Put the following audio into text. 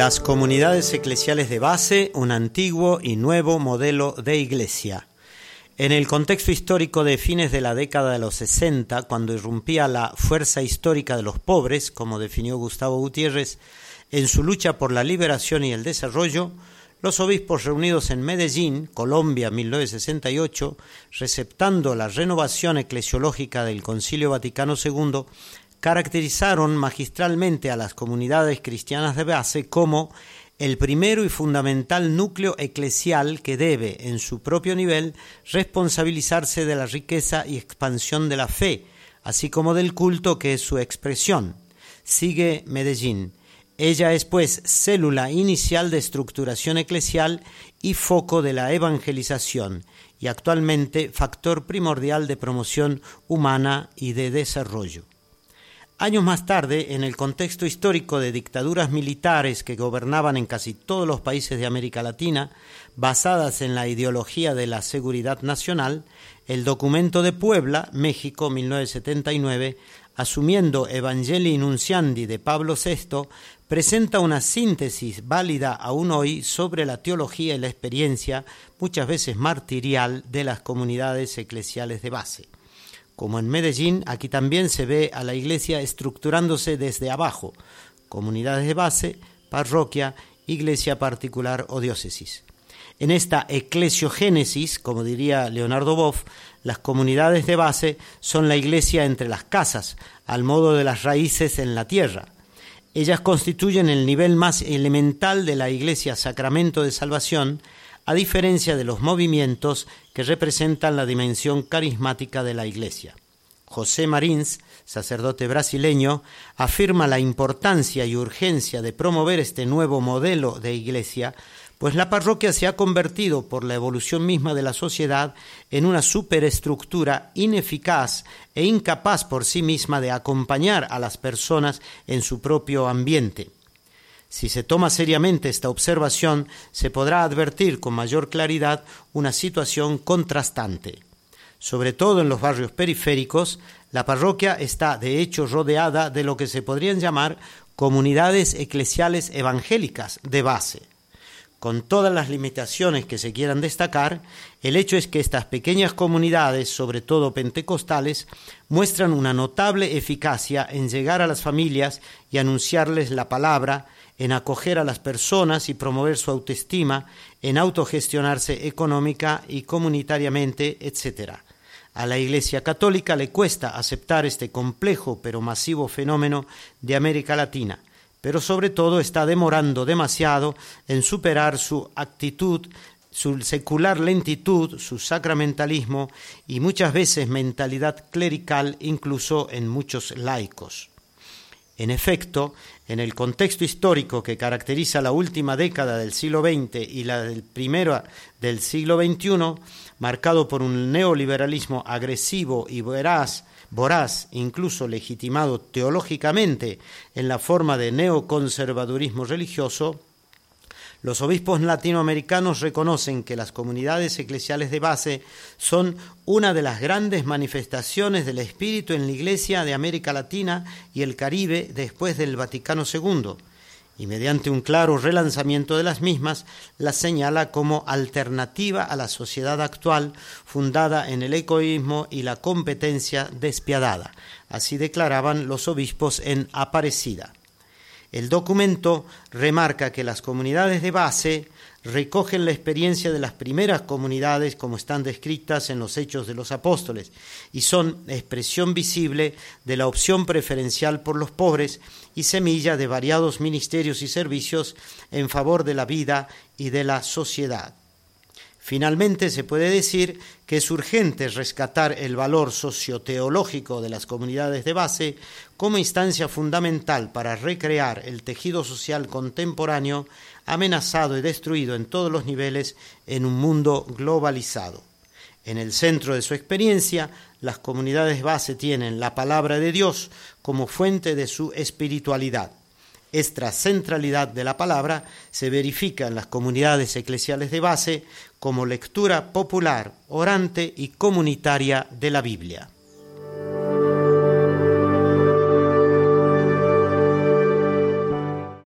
Las comunidades eclesiales de base, un antiguo y nuevo modelo de iglesia. En el contexto histórico de fines de la década de los 60, cuando irrumpía la fuerza histórica de los pobres, como definió Gustavo Gutiérrez, en su lucha por la liberación y el desarrollo, los obispos reunidos en Medellín, Colombia, 1968, receptando la renovación eclesiológica del Concilio Vaticano II, caracterizaron magistralmente a las comunidades cristianas de base como el primero y fundamental núcleo eclesial que debe, en su propio nivel, responsabilizarse de la riqueza y expansión de la fe, así como del culto que es su expresión. Sigue Medellín. Ella es, pues, célula inicial de estructuración eclesial y foco de la evangelización, y actualmente factor primordial de promoción humana y de desarrollo. Años más tarde, en el contexto histórico de dictaduras militares que gobernaban en casi todos los países de América Latina, basadas en la ideología de la seguridad nacional, el documento de Puebla, México, 1979, asumiendo Evangelii Nunciandi de Pablo VI, presenta una síntesis válida aún hoy sobre la teología y la experiencia, muchas veces martirial, de las comunidades eclesiales de base. Como en Medellín, aquí también se ve a la iglesia estructurándose desde abajo, comunidades de base, parroquia, iglesia particular o diócesis. En esta eclesiogénesis, como diría Leonardo Boff, las comunidades de base son la iglesia entre las casas, al modo de las raíces en la tierra. Ellas constituyen el nivel más elemental de la iglesia sacramento de salvación, a diferencia de los movimientos que representan la dimensión carismática de la Iglesia. José Marins, sacerdote brasileño, afirma la importancia y urgencia de promover este nuevo modelo de iglesia, pues la parroquia se ha convertido por la evolución misma de la sociedad en una superestructura ineficaz e incapaz por sí misma de acompañar a las personas en su propio ambiente. Si se toma seriamente esta observación, se podrá advertir con mayor claridad una situación contrastante. Sobre todo en los barrios periféricos, la parroquia está de hecho rodeada de lo que se podrían llamar comunidades eclesiales evangélicas de base. Con todas las limitaciones que se quieran destacar, el hecho es que estas pequeñas comunidades, sobre todo pentecostales, muestran una notable eficacia en llegar a las familias y anunciarles la palabra, en acoger a las personas y promover su autoestima, en autogestionarse económica y comunitariamente, etc. A la Iglesia Católica le cuesta aceptar este complejo pero masivo fenómeno de América Latina, pero sobre todo está demorando demasiado en superar su actitud, su secular lentitud, su sacramentalismo y muchas veces mentalidad clerical incluso en muchos laicos. En efecto, en el contexto histórico que caracteriza la última década del siglo XX y la del primero del siglo XXI, marcado por un neoliberalismo agresivo y voraz, voraz, incluso legitimado teológicamente en la forma de neoconservadurismo religioso, los obispos latinoamericanos reconocen que las comunidades eclesiales de base son una de las grandes manifestaciones del espíritu en la Iglesia de América Latina y el Caribe después del Vaticano II, y mediante un claro relanzamiento de las mismas, las señala como alternativa a la sociedad actual fundada en el egoísmo y la competencia despiadada. Así declaraban los obispos en Aparecida. El documento remarca que las comunidades de base recogen la experiencia de las primeras comunidades como están descritas en los Hechos de los Apóstoles y son expresión visible de la opción preferencial por los pobres y semilla de variados ministerios y servicios en favor de la vida y de la sociedad. Finalmente, se puede decir que es urgente rescatar el valor socioteológico de las comunidades de base como instancia fundamental para recrear el tejido social contemporáneo amenazado y destruido en todos los niveles en un mundo globalizado. En el centro de su experiencia, las comunidades base tienen la palabra de Dios como fuente de su espiritualidad esta centralidad de la palabra se verifica en las comunidades eclesiales de base como lectura popular, orante y comunitaria de la Biblia.